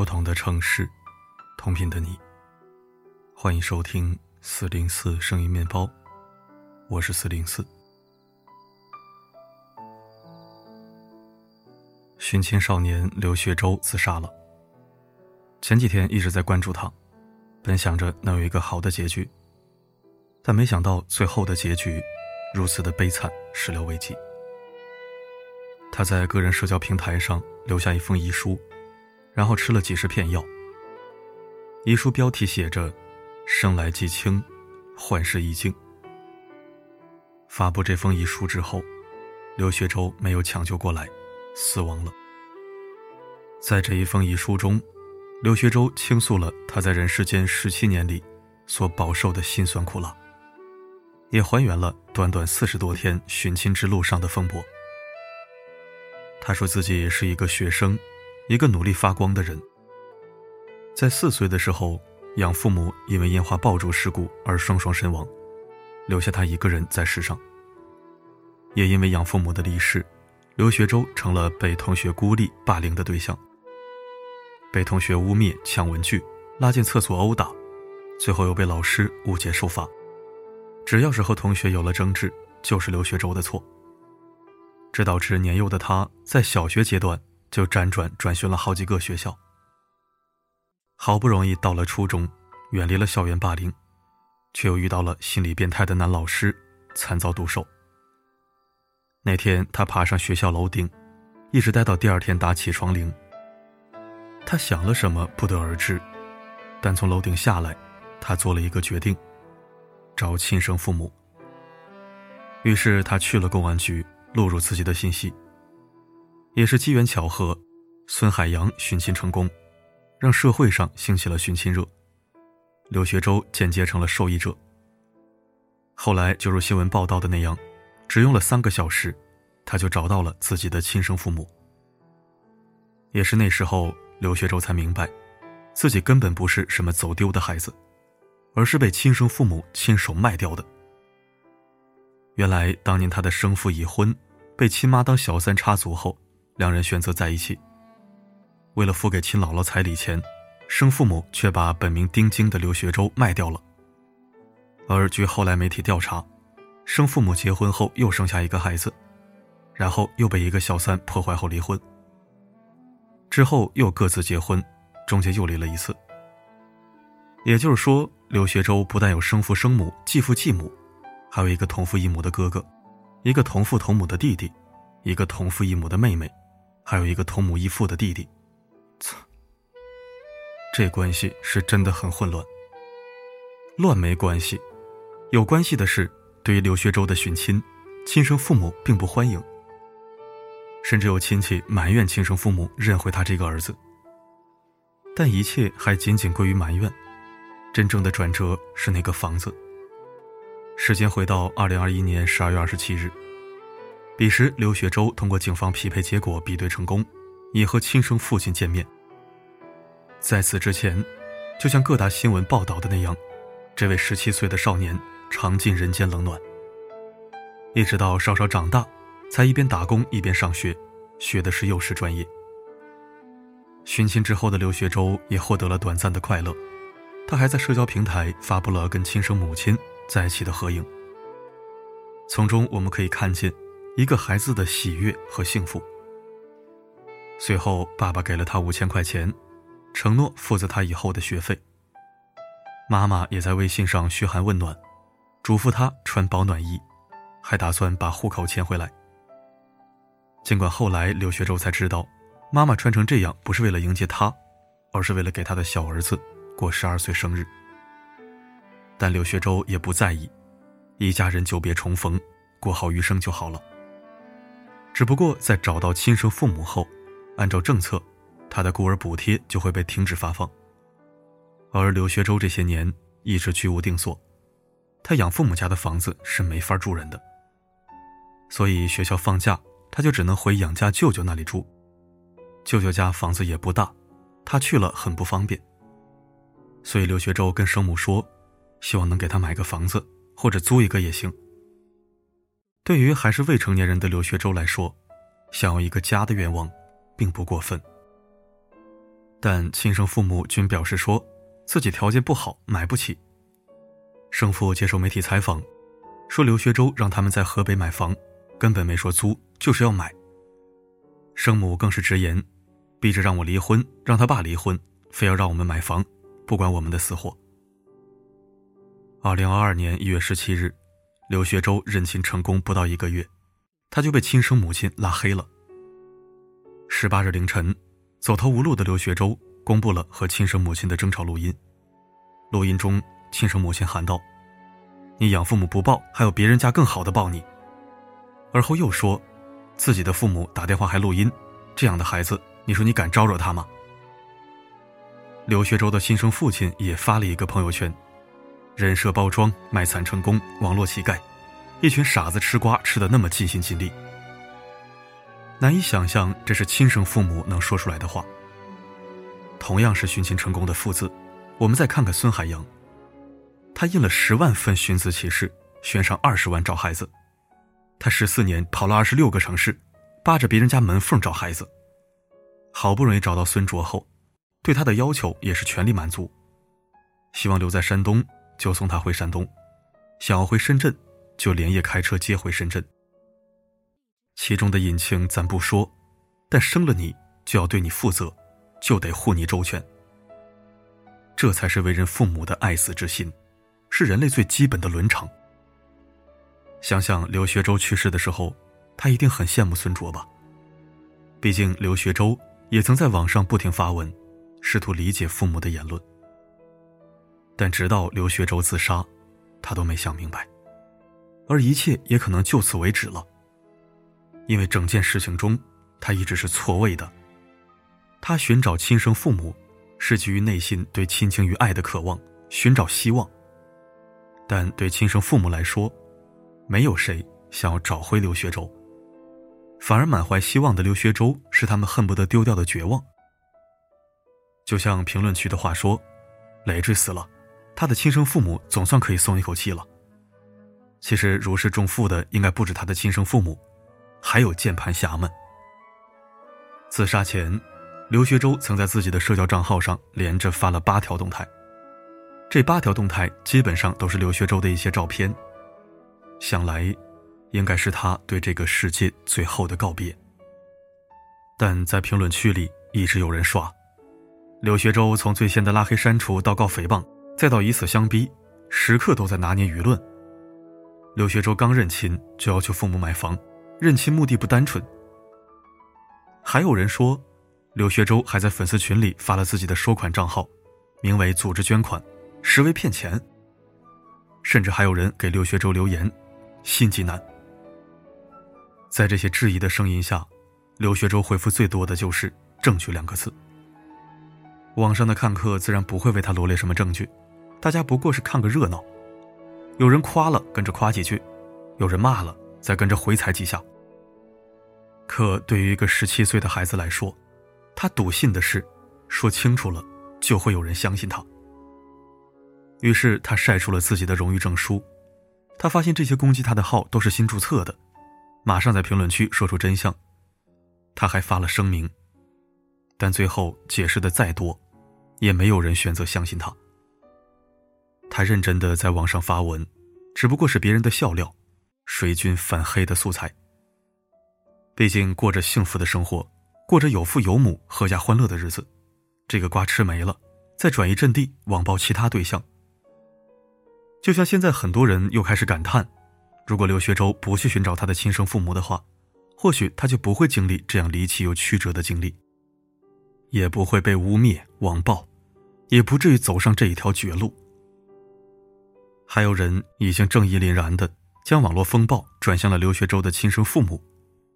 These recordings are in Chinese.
不同的城市，同频的你。欢迎收听四零四声音面包，我是四零四。寻亲少年刘学周自杀了。前几天一直在关注他，本想着能有一个好的结局，但没想到最后的结局如此的悲惨，始料未及。他在个人社交平台上留下一封遗书。然后吃了几十片药。遗书标题写着：“生来既清，患世已静。”发布这封遗书之后，刘学周没有抢救过来，死亡了。在这一封遗书中，刘学周倾诉了他在人世间十七年里所饱受的辛酸苦辣，也还原了短短四十多天寻亲之路上的风波。他说自己是一个学生。一个努力发光的人，在四岁的时候，养父母因为烟花爆竹事故而双双身亡，留下他一个人在世上。也因为养父母的离世，刘学周成了被同学孤立霸凌的对象，被同学污蔑抢文具，拉进厕所殴打，最后又被老师误解受罚。只要是和同学有了争执，就是刘学周的错。这导致年幼的他在小学阶段。就辗转转学了好几个学校，好不容易到了初中，远离了校园霸凌，却又遇到了心理变态的男老师，惨遭毒手。那天他爬上学校楼顶，一直待到第二天打起床铃。他想了什么不得而知，但从楼顶下来，他做了一个决定，找亲生父母。于是他去了公安局，录入自己的信息。也是机缘巧合，孙海洋寻亲成功，让社会上兴起了寻亲热。刘学周间接成了受益者。后来就如新闻报道的那样，只用了三个小时，他就找到了自己的亲生父母。也是那时候，刘学周才明白，自己根本不是什么走丢的孩子，而是被亲生父母亲手卖掉的。原来当年他的生父已婚，被亲妈当小三插足后。两人选择在一起。为了付给亲姥姥彩礼钱，生父母却把本名丁晶的刘学周卖掉了。而据后来媒体调查，生父母结婚后又生下一个孩子，然后又被一个小三破坏后离婚。之后又各自结婚，中间又离了一次。也就是说，刘学周不但有生父生母、继父继母，还有一个同父异母的哥哥，一个同父同母的弟弟，一个同父异母的妹妹。还有一个同母异父的弟弟，操！这关系是真的很混乱。乱没关系，有关系的是，对于刘学周的寻亲，亲生父母并不欢迎，甚至有亲戚埋怨亲生父母认回他这个儿子。但一切还仅仅归于埋怨，真正的转折是那个房子。时间回到二零二一年十二月二十七日。彼时，刘学周通过警方匹配结果比对成功，也和亲生父亲见面。在此之前，就像各大新闻报道的那样，这位十七岁的少年尝尽人间冷暖。一直到稍稍长大，才一边打工一边上学，学的是幼师专业。寻亲之后的刘学周也获得了短暂的快乐，他还在社交平台发布了跟亲生母亲在一起的合影。从中我们可以看见。一个孩子的喜悦和幸福。随后，爸爸给了他五千块钱，承诺负责他以后的学费。妈妈也在微信上嘘寒问暖，嘱咐他穿保暖衣，还打算把户口迁回来。尽管后来刘学周才知道，妈妈穿成这样不是为了迎接他，而是为了给他的小儿子过十二岁生日。但刘学周也不在意，一家人久别重逢，过好余生就好了。只不过在找到亲生父母后，按照政策，他的孤儿补贴就会被停止发放。而刘学周这些年一直居无定所，他养父母家的房子是没法住人的，所以学校放假他就只能回养家舅舅那里住。舅舅家房子也不大，他去了很不方便。所以刘学周跟生母说，希望能给他买个房子，或者租一个也行。对于还是未成年人的刘学周来说，想要一个家的愿望，并不过分。但亲生父母均表示说自己条件不好，买不起。生父接受媒体采访，说刘学周让他们在河北买房，根本没说租，就是要买。生母更是直言，逼着让我离婚，让他爸离婚，非要让我们买房，不管我们的死活。二零二二年一月十七日，刘学周认亲成功不到一个月，他就被亲生母亲拉黑了。十八日凌晨，走投无路的刘学周公布了和亲生母亲的争吵录音。录音中，亲生母亲喊道：“你养父母不抱，还有别人家更好的抱你。”而后又说，自己的父母打电话还录音，这样的孩子，你说你敢招惹他吗？刘学周的亲生父亲也发了一个朋友圈：“人设包装，卖惨成功，网络乞丐，一群傻子吃瓜吃的那么尽心尽力。”难以想象，这是亲生父母能说出来的话。同样是寻亲成功的父子，我们再看看孙海洋，他印了十万份寻子启事，悬赏二十万找孩子。他十四年跑了二十六个城市，扒着别人家门缝找孩子。好不容易找到孙卓后，对他的要求也是全力满足，希望留在山东就送他回山东，想要回深圳就连夜开车接回深圳。其中的隐情咱不说，但生了你就要对你负责，就得护你周全。这才是为人父母的爱子之心，是人类最基本的伦常。想想刘学周去世的时候，他一定很羡慕孙卓吧？毕竟刘学周也曾在网上不停发文，试图理解父母的言论。但直到刘学周自杀，他都没想明白，而一切也可能就此为止了。因为整件事情中，他一直是错位的。他寻找亲生父母，是基于内心对亲情与爱的渴望，寻找希望。但对亲生父母来说，没有谁想要找回刘学周，反而满怀希望的刘学周是他们恨不得丢掉的绝望。就像评论区的话说：“累赘死了，他的亲生父母总算可以松一口气了。”其实如释重负的应该不止他的亲生父母。还有键盘侠们。自杀前，刘学周曾在自己的社交账号上连着发了八条动态，这八条动态基本上都是刘学周的一些照片，想来，应该是他对这个世界最后的告别。但在评论区里一直有人刷，刘学周从最先的拉黑删除到告诽谤，再到以死相逼，时刻都在拿捏舆论。刘学周刚认亲就要求父母买房。认亲目的不单纯，还有人说，刘学周还在粉丝群里发了自己的收款账号，名为“组织捐款”，实为骗钱。甚至还有人给刘学周留言：“心机男。”在这些质疑的声音下，刘学周回复最多的就是“证据”两个字。网上的看客自然不会为他罗列什么证据，大家不过是看个热闹，有人夸了跟着夸几句，有人骂了。再跟着回踩几下。可对于一个十七岁的孩子来说，他笃信的是，说清楚了就会有人相信他。于是他晒出了自己的荣誉证书，他发现这些攻击他的号都是新注册的，马上在评论区说出真相。他还发了声明，但最后解释的再多，也没有人选择相信他。他认真的在网上发文，只不过是别人的笑料。水军反黑的素材。毕竟过着幸福的生活，过着有父有母、阖家欢乐的日子，这个瓜吃没了，再转移阵地，网暴其他对象。就像现在很多人又开始感叹：如果刘学周不去寻找他的亲生父母的话，或许他就不会经历这样离奇又曲折的经历，也不会被污蔑、网暴，也不至于走上这一条绝路。还有人已经正义凛然的。将网络风暴转向了刘学周的亲生父母，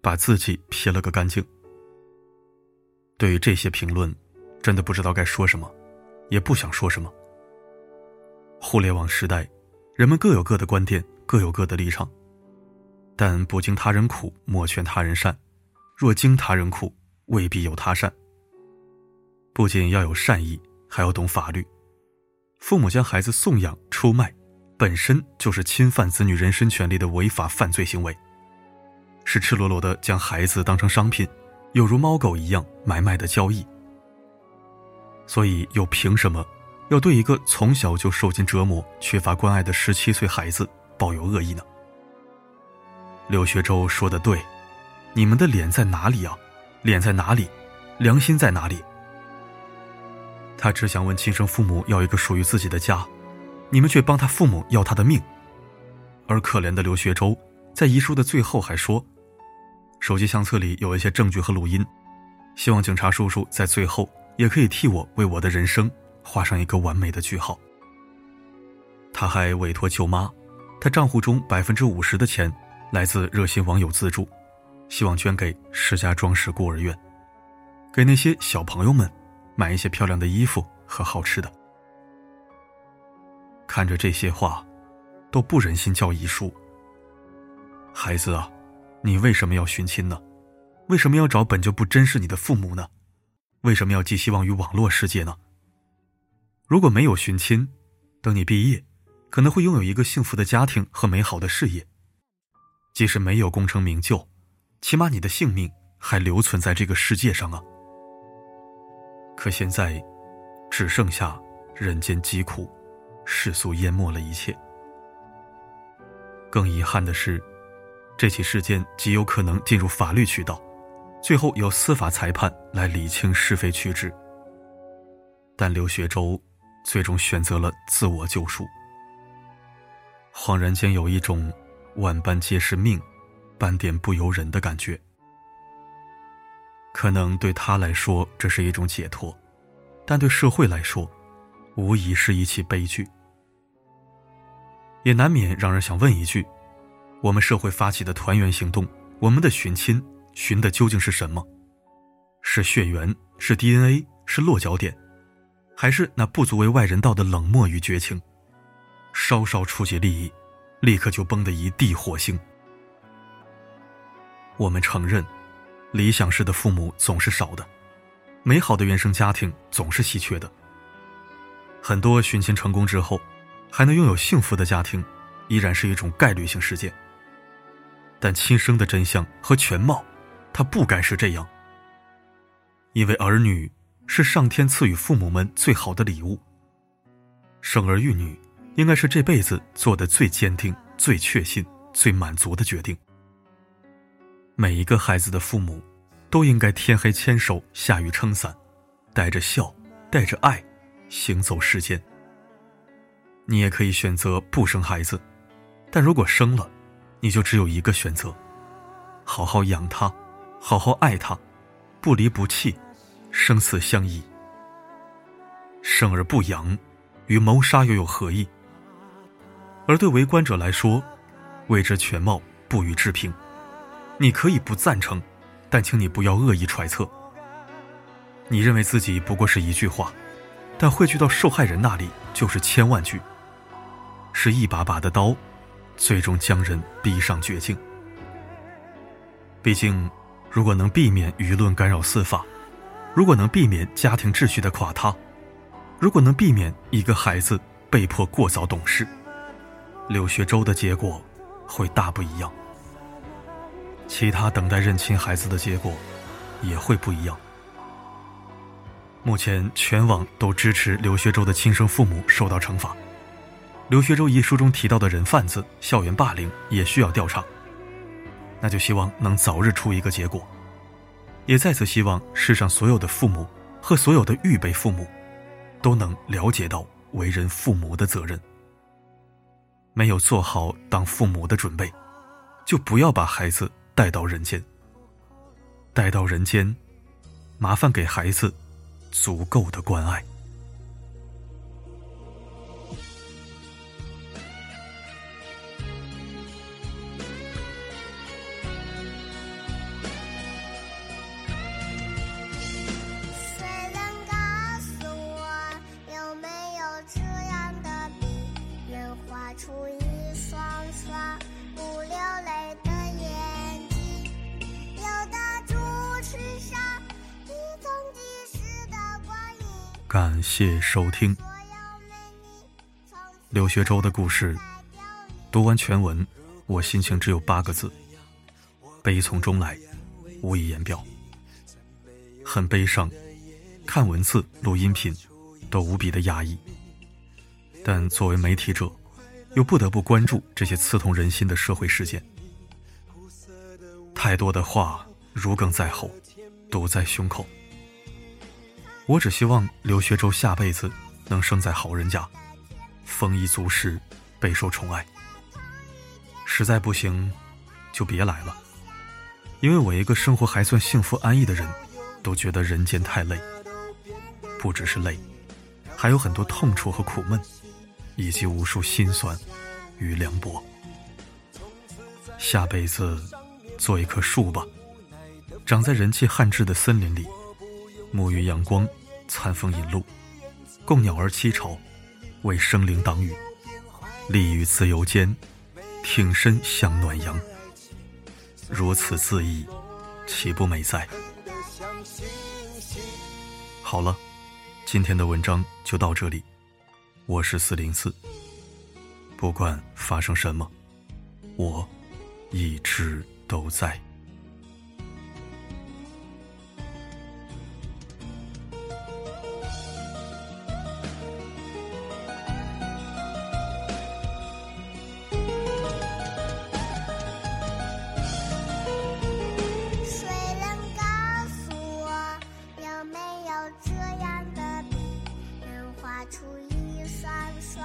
把自己撇了个干净。对于这些评论，真的不知道该说什么，也不想说什么。互联网时代，人们各有各的观点，各有各的立场，但不经他人苦，莫劝他人善；若经他人苦，未必有他善。不仅要有善意，还要懂法律。父母将孩子送养、出卖。本身就是侵犯子女人身权利的违法犯罪行为，是赤裸裸的将孩子当成商品，有如猫狗一样买卖的交易。所以又凭什么要对一个从小就受尽折磨、缺乏关爱的十七岁孩子抱有恶意呢？刘学周说的对，你们的脸在哪里啊？脸在哪里？良心在哪里？他只想问亲生父母要一个属于自己的家，你们却帮他父母要他的命。而可怜的刘学周，在遗书的最后还说，手机相册里有一些证据和录音，希望警察叔叔在最后也可以替我为我的人生画上一个完美的句号。他还委托舅妈，他账户中百分之五十的钱来自热心网友资助，希望捐给石家庄市孤儿院，给那些小朋友们买一些漂亮的衣服和好吃的。看着这些话。都不忍心叫遗书。孩子啊，你为什么要寻亲呢？为什么要找本就不珍视你的父母呢？为什么要寄希望于网络世界呢？如果没有寻亲，等你毕业，可能会拥有一个幸福的家庭和美好的事业。即使没有功成名就，起码你的性命还留存在这个世界上啊。可现在，只剩下人间疾苦，世俗淹没了一切。更遗憾的是，这起事件极有可能进入法律渠道，最后由司法裁判来理清是非曲直。但刘学周最终选择了自我救赎。恍然间有一种万般皆是命，半点不由人的感觉。可能对他来说这是一种解脱，但对社会来说，无疑是一起悲剧。也难免让人想问一句：我们社会发起的团圆行动，我们的寻亲寻的究竟是什么？是血缘？是 DNA？是落脚点？还是那不足为外人道的冷漠与绝情？稍稍触及利益，立刻就崩得一地火星。我们承认，理想式的父母总是少的，美好的原生家庭总是稀缺的。很多寻亲成功之后。还能拥有幸福的家庭，依然是一种概率性事件。但亲生的真相和全貌，它不该是这样。因为儿女是上天赐予父母们最好的礼物。生儿育女，应该是这辈子做的最坚定、最确信、最满足的决定。每一个孩子的父母，都应该天黑牵手，下雨撑伞，带着笑，带着爱，行走世间。你也可以选择不生孩子，但如果生了，你就只有一个选择：好好养他，好好爱他，不离不弃，生死相依。生而不养，与谋杀又有何异？而对围观者来说，未知全貌，不予置评。你可以不赞成，但请你不要恶意揣测。你认为自己不过是一句话，但汇聚到受害人那里就是千万句。是一把把的刀，最终将人逼上绝境。毕竟，如果能避免舆论干扰司法，如果能避免家庭秩序的垮塌，如果能避免一个孩子被迫过早懂事，刘学周的结果会大不一样。其他等待认亲孩子的结果也会不一样。目前，全网都支持刘学周的亲生父母受到惩罚。刘学周遗书中提到的人贩子、校园霸凌也需要调查。那就希望能早日出一个结果，也再次希望世上所有的父母和所有的预备父母，都能了解到为人父母的责任。没有做好当父母的准备，就不要把孩子带到人间。带到人间，麻烦给孩子足够的关爱。感谢收听刘学周的故事。读完全文，我心情只有八个字：悲从中来，无以言表。很悲伤，看文字、录音频，都无比的压抑。但作为媒体者，又不得不关注这些刺痛人心的社会事件。太多的话如鲠在喉，堵在胸口。我只希望刘学周下辈子能生在好人家，丰衣足食，备受宠爱。实在不行，就别来了。因为我一个生活还算幸福安逸的人，都觉得人间太累。不只是累，还有很多痛楚和苦闷，以及无数心酸与凉薄。下辈子做一棵树吧，长在人迹罕至的森林里，沐浴阳光，餐风饮露，供鸟儿栖巢，为生灵挡雨，立于自由间，挺身向暖阳。如此恣意，岂不美哉？好了。今天的文章就到这里，我是四零四。不管发生什么，我一直都在。这样的笔能画出一双双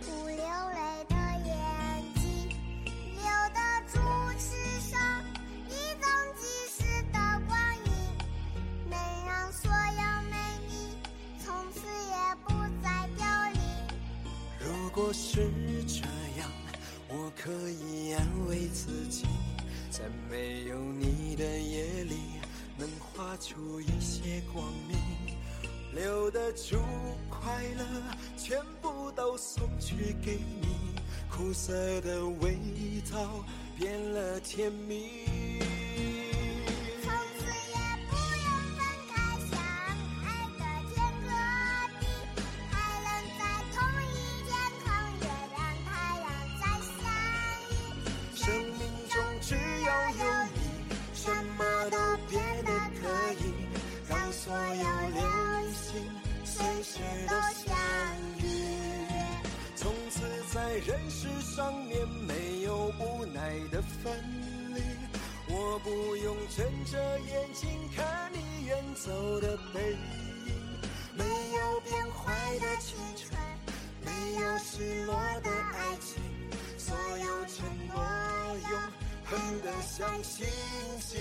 不流泪的眼睛留得住世上一纵即逝的光阴能让所有美丽从此也不再凋零如果是这样我可以安慰自己在没有你的夜里发出一些光明，留得住快乐，全部都送去给你，苦涩的味道变了甜蜜。分离，我不用睁着眼睛看你远走的背影，没有变坏的青春，没有失落的爱情，所有承诺永恒的像星星。